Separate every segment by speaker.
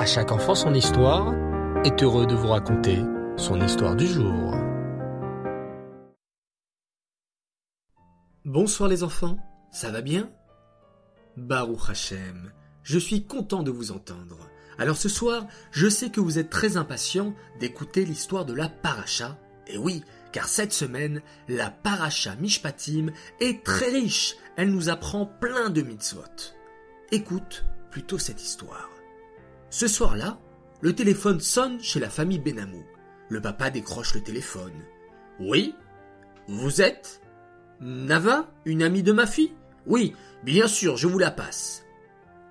Speaker 1: À chaque enfant son histoire est heureux de vous raconter son histoire du jour.
Speaker 2: Bonsoir les enfants, ça va bien? Baruch Hashem, je suis content de vous entendre. Alors ce soir, je sais que vous êtes très impatients d'écouter l'histoire de la paracha. Et oui, car cette semaine, la paracha Mishpatim est très riche. Elle nous apprend plein de mitzvot. Écoute plutôt cette histoire. Ce soir-là, le téléphone sonne chez la famille Benamou. Le papa décroche le téléphone. Oui Vous êtes Nava, une amie de ma fille? Oui, bien sûr, je vous la passe.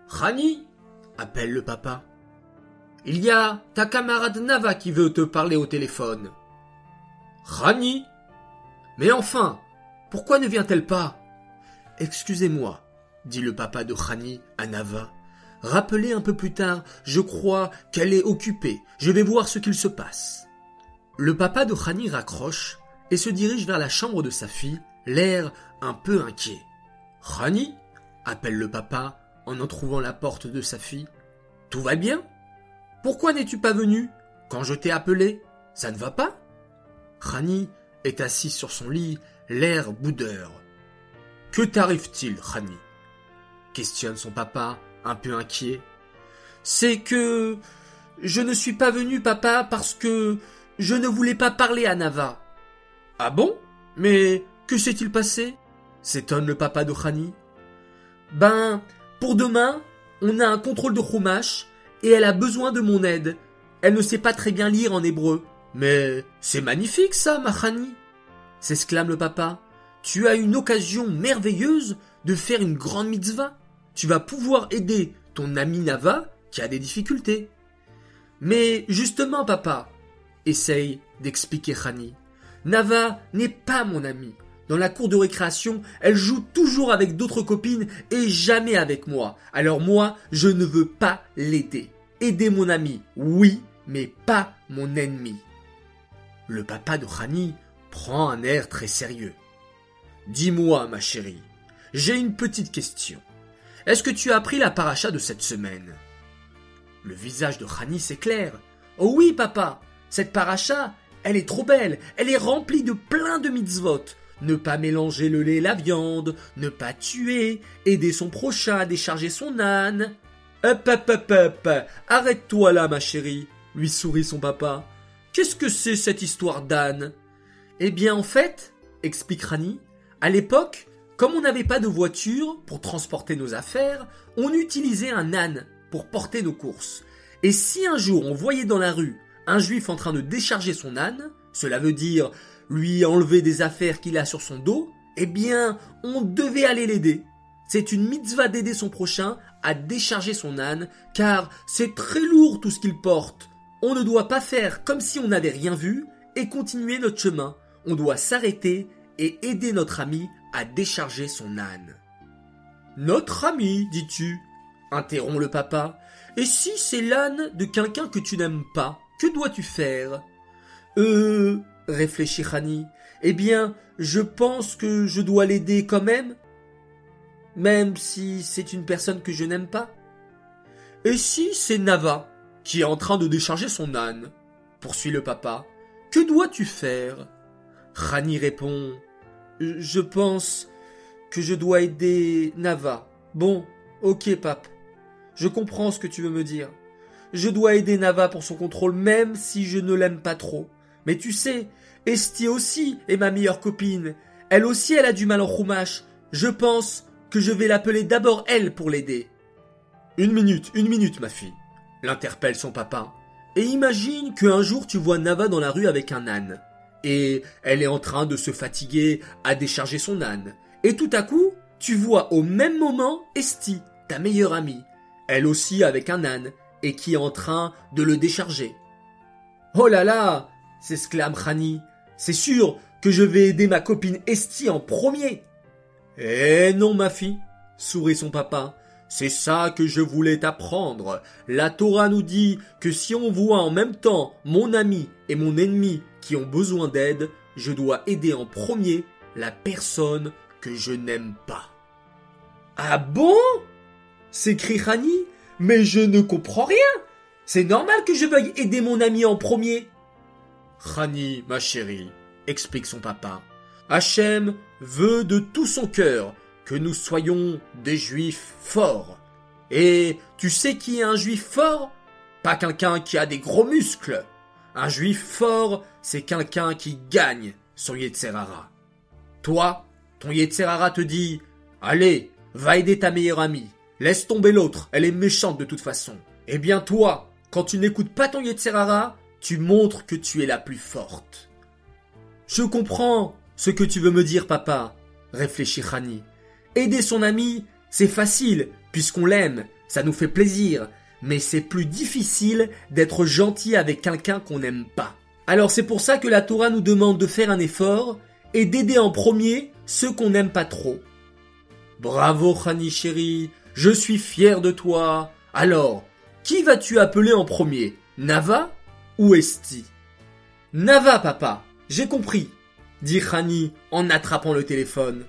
Speaker 2: Rani appelle le papa. Il y a ta camarade Nava qui veut te parler au téléphone. Rani? Mais enfin, pourquoi ne vient-elle pas? Excusez-moi, dit le papa de Rani à Nava. Rappelez un peu plus tard, je crois qu'elle est occupée. Je vais voir ce qu'il se passe. Le papa de Rani raccroche et se dirige vers la chambre de sa fille, l'air un peu inquiet. Rani appelle le papa en en trouvant la porte de sa fille. Tout va bien? Pourquoi n'es-tu pas venu? Quand je t'ai appelé Ça ne va pas? Rani est assis sur son lit, l'air boudeur. Que t'arrive-t-il, Rani questionne son papa, un peu inquiet. C'est que je ne suis pas venu, papa, parce que je ne voulais pas parler à Nava. Ah bon? Mais que s'est-il passé? S'étonne le papa de. Ben, pour demain, on a un contrôle de Chumash et elle a besoin de mon aide. Elle ne sait pas très bien lire en hébreu. Mais c'est magnifique ça, ma Rani s'exclame le papa. Tu as une occasion merveilleuse de faire une grande mitzvah. Tu vas pouvoir aider ton ami Nava qui a des difficultés. Mais justement, papa, essaye d'expliquer Rani. Nava n'est pas mon ami. Dans la cour de récréation, elle joue toujours avec d'autres copines et jamais avec moi. Alors moi, je ne veux pas l'aider. Aider mon ami, oui, mais pas mon ennemi. Le papa de Rani prend un air très sérieux. Dis-moi, ma chérie, j'ai une petite question. Est-ce que tu as appris la paracha de cette semaine? Le visage de Rani s'éclaire. Oh oui, papa, cette paracha, elle est trop belle, elle est remplie de plein de mitzvot. Ne pas mélanger le lait et la viande, ne pas tuer, aider son prochain à décharger son âne. Hop, hop, hop, hop, arrête-toi là, ma chérie, lui sourit son papa. Qu'est-ce que c'est cette histoire d'âne? Eh bien, en fait, explique Rani, à l'époque, comme on n'avait pas de voiture pour transporter nos affaires, on utilisait un âne pour porter nos courses. Et si un jour on voyait dans la rue un juif en train de décharger son âne, cela veut dire lui enlever des affaires qu'il a sur son dos, eh bien, on devait aller l'aider. C'est une mitzvah d'aider son prochain à décharger son âne, car c'est très lourd tout ce qu'il porte. On ne doit pas faire comme si on n'avait rien vu et continuer notre chemin. On doit s'arrêter et aider notre ami à décharger son âne. Notre ami, dis-tu interrompt le papa. Et si c'est l'âne de quelqu'un que tu n'aimes pas, que dois-tu faire? Euh, réfléchit Rani. Eh bien, je pense que je dois l'aider quand même, même si c'est une personne que je n'aime pas. Et si c'est Nava qui est en train de décharger son âne? poursuit le papa. Que dois-tu faire? Rani répond. Je pense que je dois aider Nava. Bon, ok, pape. Je comprends ce que tu veux me dire. Je dois aider Nava pour son contrôle même si je ne l'aime pas trop. Mais tu sais, Esti aussi est ma meilleure copine. Elle aussi, elle a du mal en roumache. Je pense que je vais l'appeler d'abord elle pour l'aider. Une minute, une minute, ma fille, l'interpelle son papa. Et imagine qu'un jour tu vois Nava dans la rue avec un âne. Et elle est en train de se fatiguer à décharger son âne. Et tout à coup, tu vois au même moment Esti, ta meilleure amie. Elle aussi avec un âne, et qui est en train de le décharger. Oh là là s'exclame Rani. C'est sûr que je vais aider ma copine Esti en premier. Eh non, ma fille, sourit son papa. C'est ça que je voulais t'apprendre. La Torah nous dit que si on voit en même temps mon ami et mon ennemi qui ont besoin d'aide, je dois aider en premier la personne que je n'aime pas. Ah bon? S'écrie Rani. Mais je ne comprends rien. C'est normal que je veuille aider mon ami en premier. Rani, ma chérie, explique son papa. Hachem veut de tout son cœur que nous soyons des juifs forts. Et tu sais qui est un juif fort? Pas quelqu'un qui a des gros muscles. Un juif fort, c'est quelqu'un qui gagne son Yetzerara. Toi, ton Yetzerara te dit Allez, va aider ta meilleure amie. Laisse tomber l'autre, elle est méchante de toute façon. Eh bien toi, quand tu n'écoutes pas ton Yetzerara, tu montres que tu es la plus forte. Je comprends ce que tu veux me dire, papa, réfléchit Rani. Aider son ami, c'est facile, puisqu'on l'aime, ça nous fait plaisir, mais c'est plus difficile d'être gentil avec quelqu'un qu'on n'aime pas. Alors c'est pour ça que la Torah nous demande de faire un effort et d'aider en premier ceux qu'on n'aime pas trop. Bravo Khani chéri, je suis fier de toi. Alors, qui vas-tu appeler en premier Nava ou Esti? Nava, papa, j'ai compris, dit Khani en attrapant le téléphone.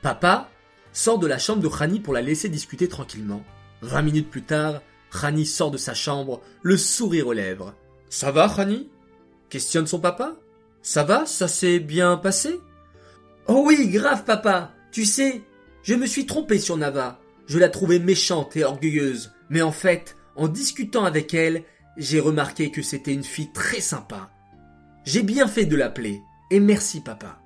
Speaker 2: Papa sort de la chambre de Khani pour la laisser discuter tranquillement. Vingt minutes plus tard, Khani sort de sa chambre, le sourire aux lèvres. Ça va, Khani? Questionne son papa? Ça va, ça s'est bien passé? Oh oui, grave, papa. Tu sais, je me suis trompé sur Nava. Je la trouvais méchante et orgueilleuse. Mais en fait, en discutant avec elle, j'ai remarqué que c'était une fille très sympa. J'ai bien fait de l'appeler. Et merci, papa.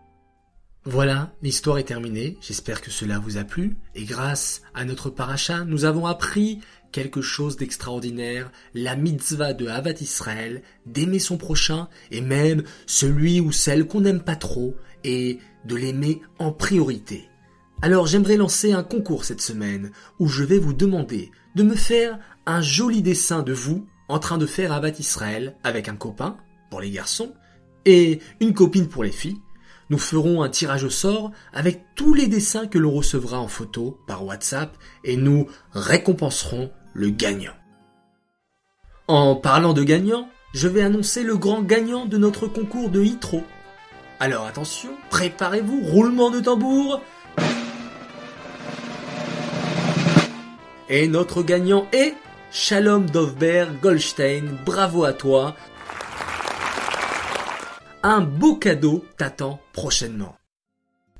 Speaker 2: Voilà, l'histoire est terminée. J'espère que cela vous a plu. Et grâce à notre paracha, nous avons appris quelque chose d'extraordinaire, la mitzvah de Havat Israël, d'aimer son prochain, et même celui ou celle qu'on n'aime pas trop, et de l'aimer en priorité. Alors j'aimerais lancer un concours cette semaine, où je vais vous demander de me faire un joli dessin de vous en train de faire Havat Israël avec un copain, pour les garçons, et une copine pour les filles, nous ferons un tirage au sort avec tous les dessins que l'on recevra en photo par WhatsApp et nous récompenserons le gagnant. En parlant de gagnant, je vais annoncer le grand gagnant de notre concours de Hitro. Alors attention, préparez-vous, roulement de tambour. Et notre gagnant est Shalom Dovberg Goldstein, bravo à toi. Un beau cadeau t'attend prochainement.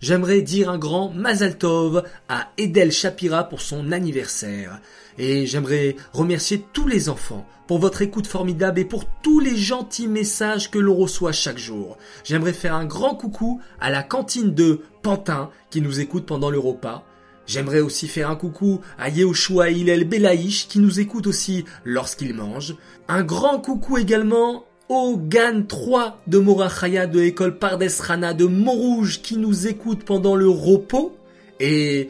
Speaker 2: J'aimerais dire un grand Mazal Tov à Edel Shapira pour son anniversaire. Et j'aimerais remercier tous les enfants pour votre écoute formidable et pour tous les gentils messages que l'on reçoit chaque jour. J'aimerais faire un grand coucou à la cantine de Pantin qui nous écoute pendant le repas. J'aimerais aussi faire un coucou à Yehoshua Hillel Belaïch qui nous écoute aussi lorsqu'il mange. Un grand coucou également au GAN 3 de Morachaya de l'école Pardes Rana de Montrouge qui nous écoute pendant le repos. Et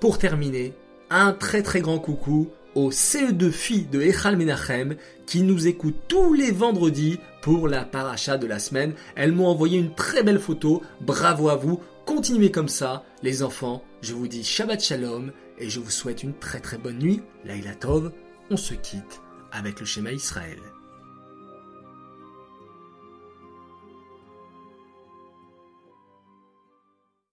Speaker 2: pour terminer, un très très grand coucou aux CE2 filles de Echal Menachem qui nous écoutent tous les vendredis pour la paracha de la semaine. Elles m'ont envoyé une très belle photo. Bravo à vous. Continuez comme ça, les enfants. Je vous dis Shabbat Shalom et je vous souhaite une très très bonne nuit. Laila Tov. On se quitte avec le schéma Israël.